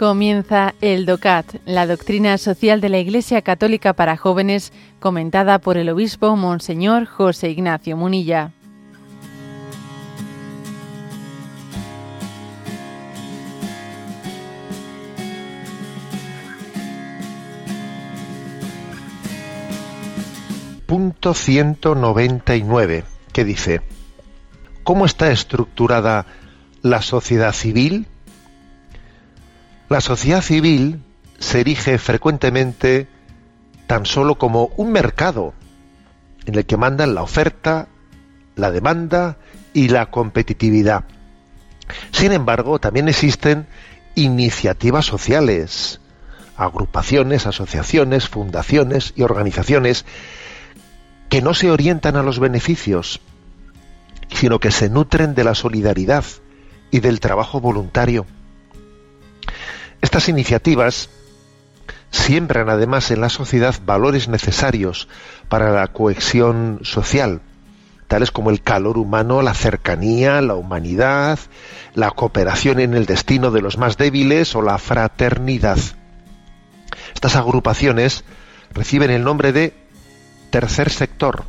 Comienza el DOCAT, la doctrina social de la Iglesia Católica para jóvenes, comentada por el obispo Monseñor José Ignacio Munilla. Punto 199, que dice, ¿cómo está estructurada la sociedad civil? La sociedad civil se erige frecuentemente tan solo como un mercado en el que mandan la oferta, la demanda y la competitividad. Sin embargo, también existen iniciativas sociales, agrupaciones, asociaciones, fundaciones y organizaciones que no se orientan a los beneficios, sino que se nutren de la solidaridad y del trabajo voluntario. Estas iniciativas siembran además en la sociedad valores necesarios para la cohesión social, tales como el calor humano, la cercanía, la humanidad, la cooperación en el destino de los más débiles o la fraternidad. Estas agrupaciones reciben el nombre de tercer sector,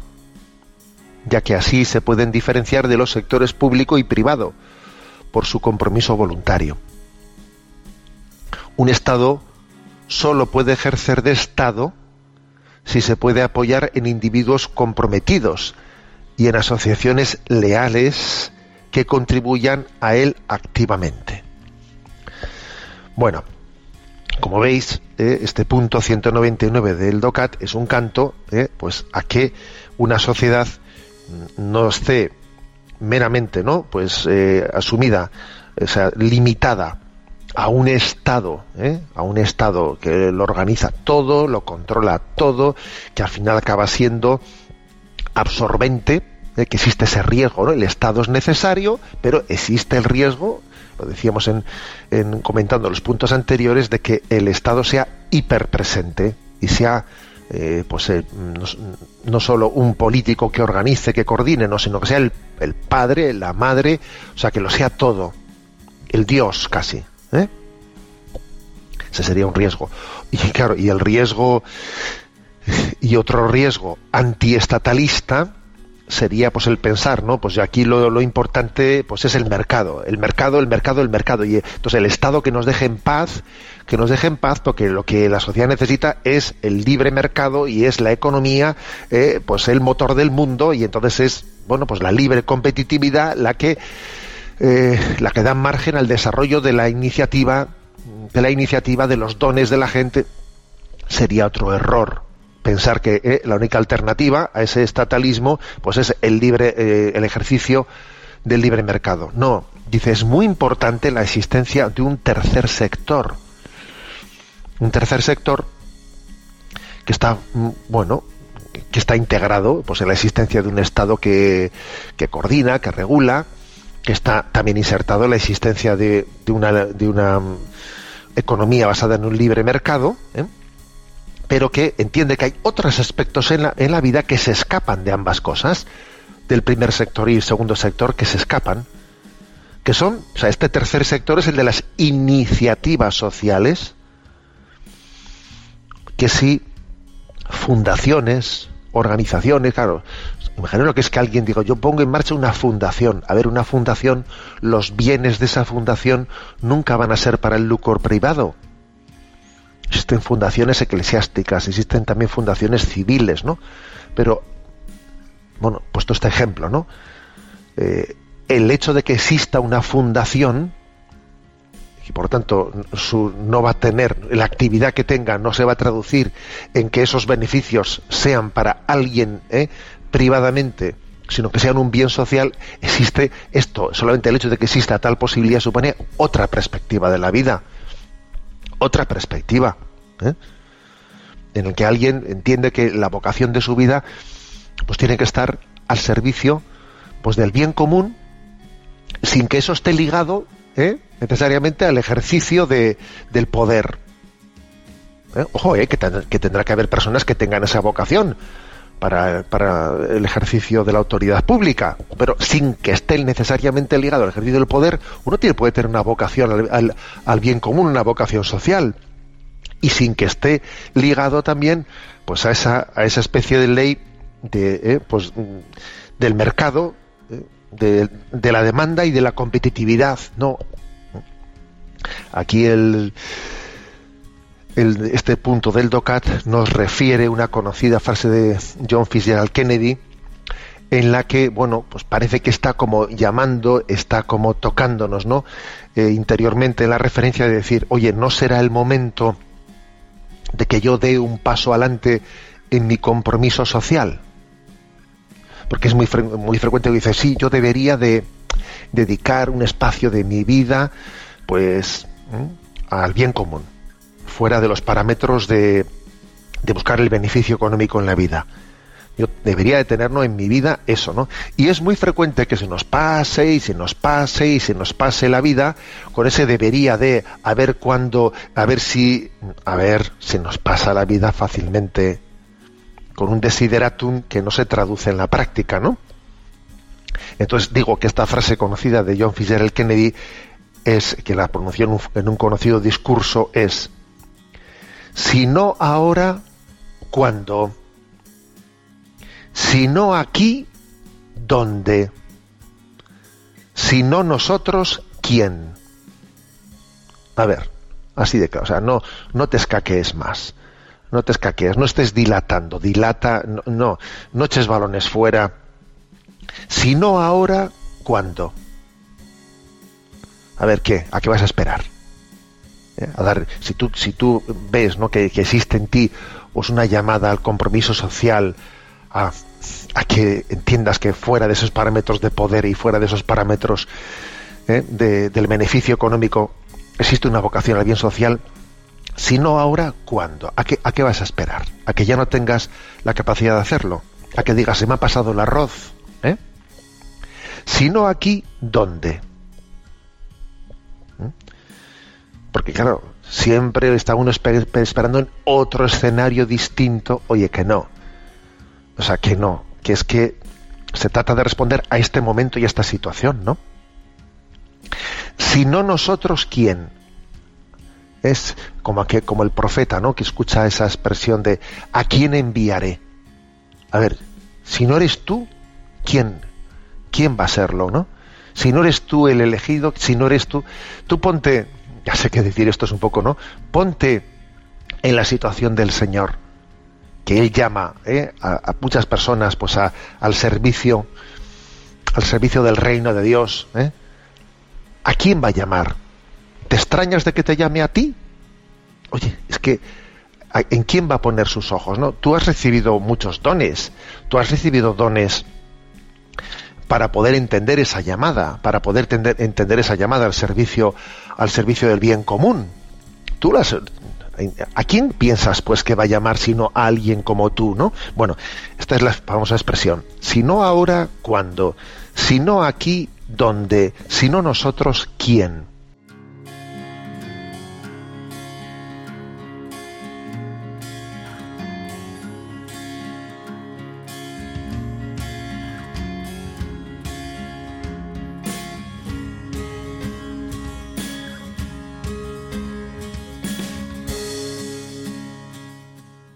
ya que así se pueden diferenciar de los sectores público y privado por su compromiso voluntario un Estado solo puede ejercer de Estado si se puede apoyar en individuos comprometidos y en asociaciones leales que contribuyan a él activamente. Bueno, como veis, eh, este punto 199 del DOCAT es un canto eh, pues, a que una sociedad no esté meramente ¿no? pues, eh, asumida, o sea, limitada a un Estado, ¿eh? a un Estado que lo organiza todo, lo controla todo, que al final acaba siendo absorbente, ¿eh? que existe ese riesgo, ¿no? El Estado es necesario, pero existe el riesgo, lo decíamos en, comentando los puntos anteriores, de que el Estado sea hiperpresente y sea eh, pues no, no, solo un político que organice, que coordine, no, sino que sea el, el padre, la madre, o sea, que lo sea todo, el Dios casi. ¿Eh? Ese sería un riesgo. Y claro, y el riesgo y otro riesgo antiestatalista sería pues el pensar, ¿no? Pues aquí lo, lo, importante pues es el mercado, el mercado, el mercado, el mercado. Y entonces el Estado que nos deje en paz, que nos deje en paz, porque lo que la sociedad necesita es el libre mercado y es la economía, eh, pues el motor del mundo, y entonces es, bueno, pues la libre competitividad la que eh, la que da margen al desarrollo de la iniciativa, de la iniciativa de los dones de la gente, sería otro error. Pensar que eh, la única alternativa a ese estatalismo pues es el libre eh, el ejercicio del libre mercado. No dice es muy importante la existencia de un tercer sector. Un tercer sector que está mm, bueno que está integrado pues en la existencia de un estado que, que coordina que regula que está también insertado la existencia de, una, de una mm, economía basada en un libre mercado, ¿eh? pero que entiende que hay otros aspectos en la, en la vida que se escapan de ambas cosas, del primer sector y el segundo sector, que se escapan, que son, o sea, este tercer sector es el de las iniciativas sociales, que si fundaciones, organizaciones, claro, Imagino lo que es que alguien diga, yo pongo en marcha una fundación. A ver, una fundación, los bienes de esa fundación nunca van a ser para el lucro privado. Existen fundaciones eclesiásticas, existen también fundaciones civiles, ¿no? Pero, bueno, puesto este ejemplo, ¿no? Eh, el hecho de que exista una fundación y por tanto su, no va a tener la actividad que tenga no se va a traducir en que esos beneficios sean para alguien ¿eh? privadamente, sino que sean un bien social, existe esto, solamente el hecho de que exista tal posibilidad supone otra perspectiva de la vida, otra perspectiva, ¿eh? en el que alguien entiende que la vocación de su vida pues tiene que estar al servicio pues del bien común sin que eso esté ligado ¿eh? Necesariamente al ejercicio de, del poder. ¿Eh? Ojo, que, que tendrá que haber personas que tengan esa vocación, para, el ejercicio de la autoridad pública, pero sin que esté necesariamente ligado al ejercicio del poder, uno tiene, puede tener una vocación al, bien común, una vocación social, y sin que esté ligado también pues a esa, a esa especie de ley de, eh, pues, del mercado, eh, de, de la demanda y de la competitividad. No. Aquí el este punto del DOCAT nos refiere una conocida frase de John Fitzgerald Kennedy en la que, bueno, pues parece que está como llamando, está como tocándonos, ¿no? Eh, interiormente la referencia de decir, oye, ¿no será el momento de que yo dé un paso adelante en mi compromiso social? Porque es muy, muy frecuente que dice, sí, yo debería de dedicar un espacio de mi vida, pues, al bien común fuera de los parámetros de, buscar el beneficio económico en la vida. Yo debería de tenerlo en mi vida eso, ¿no? Y es muy frecuente que se nos pase y se nos pase y se nos pase la vida con ese debería de a ver cuándo, a ver si, a ver, si nos pasa la vida fácilmente con un desideratum que no se traduce en la práctica, ¿no? Entonces digo que esta frase conocida de John Fitzgerald Kennedy es que la pronunció en un conocido discurso es si no ahora, ¿cuándo? Si no aquí, ¿dónde? Si no nosotros, ¿quién? A ver, así de claro, o sea, no, no te escaquees más, no te escaquees, no estés dilatando, dilata, no, no, no eches balones fuera. Si no ahora, ¿cuándo? A ver, ¿qué? ¿A qué vas a esperar? ¿eh? a dar, si tú, si tú ves ¿no? que, existe en ti pues una llamada al compromiso social, a, que entiendas que fuera de esos parámetros de poder y fuera de esos parámetros ¿eh? del beneficio económico existe una vocación al bien social, si no ahora, ¿cuándo? ¿A qué, ¿A qué vas a esperar? ¿A que ya no tengas la capacidad de hacerlo? ¿A que digas, se me ha pasado el arroz? ¿Eh? Si no aquí, ¿dónde? Porque claro, siempre está uno esperando en otro escenario distinto. Oye, que no. O sea, que no. Que es que se trata de responder a este momento y a esta situación, ¿no? Si no nosotros, ¿quién? Es como, como el profeta, ¿no? Que escucha esa expresión de ¿a quién enviaré? A ver, si no eres tú, ¿quién? ¿Quién va a serlo, no? Si no eres tú el elegido, si no eres tú, tú ponte, ya sé que decir esto es un poco, ¿no? Ponte en la situación del Señor, que Él llama ¿eh? a, muchas personas pues al servicio, al servicio del reino de Dios. ¿eh? ¿A quién va a llamar? ¿Te extrañas de que te llame a ti? Oye, es que ¿en quién va a poner sus ojos? ¿no? Tú has recibido muchos dones, tú has recibido dones para poder entender esa llamada, para poder entender, esa llamada al servicio, al servicio del bien común. Tú las, ¿A quién piensas pues que va a llamar sino a alguien como tú, no? Bueno, esta es la famosa expresión. Si no ahora, ¿cuándo? Si no aquí, ¿dónde? Si no nosotros, ¿quién?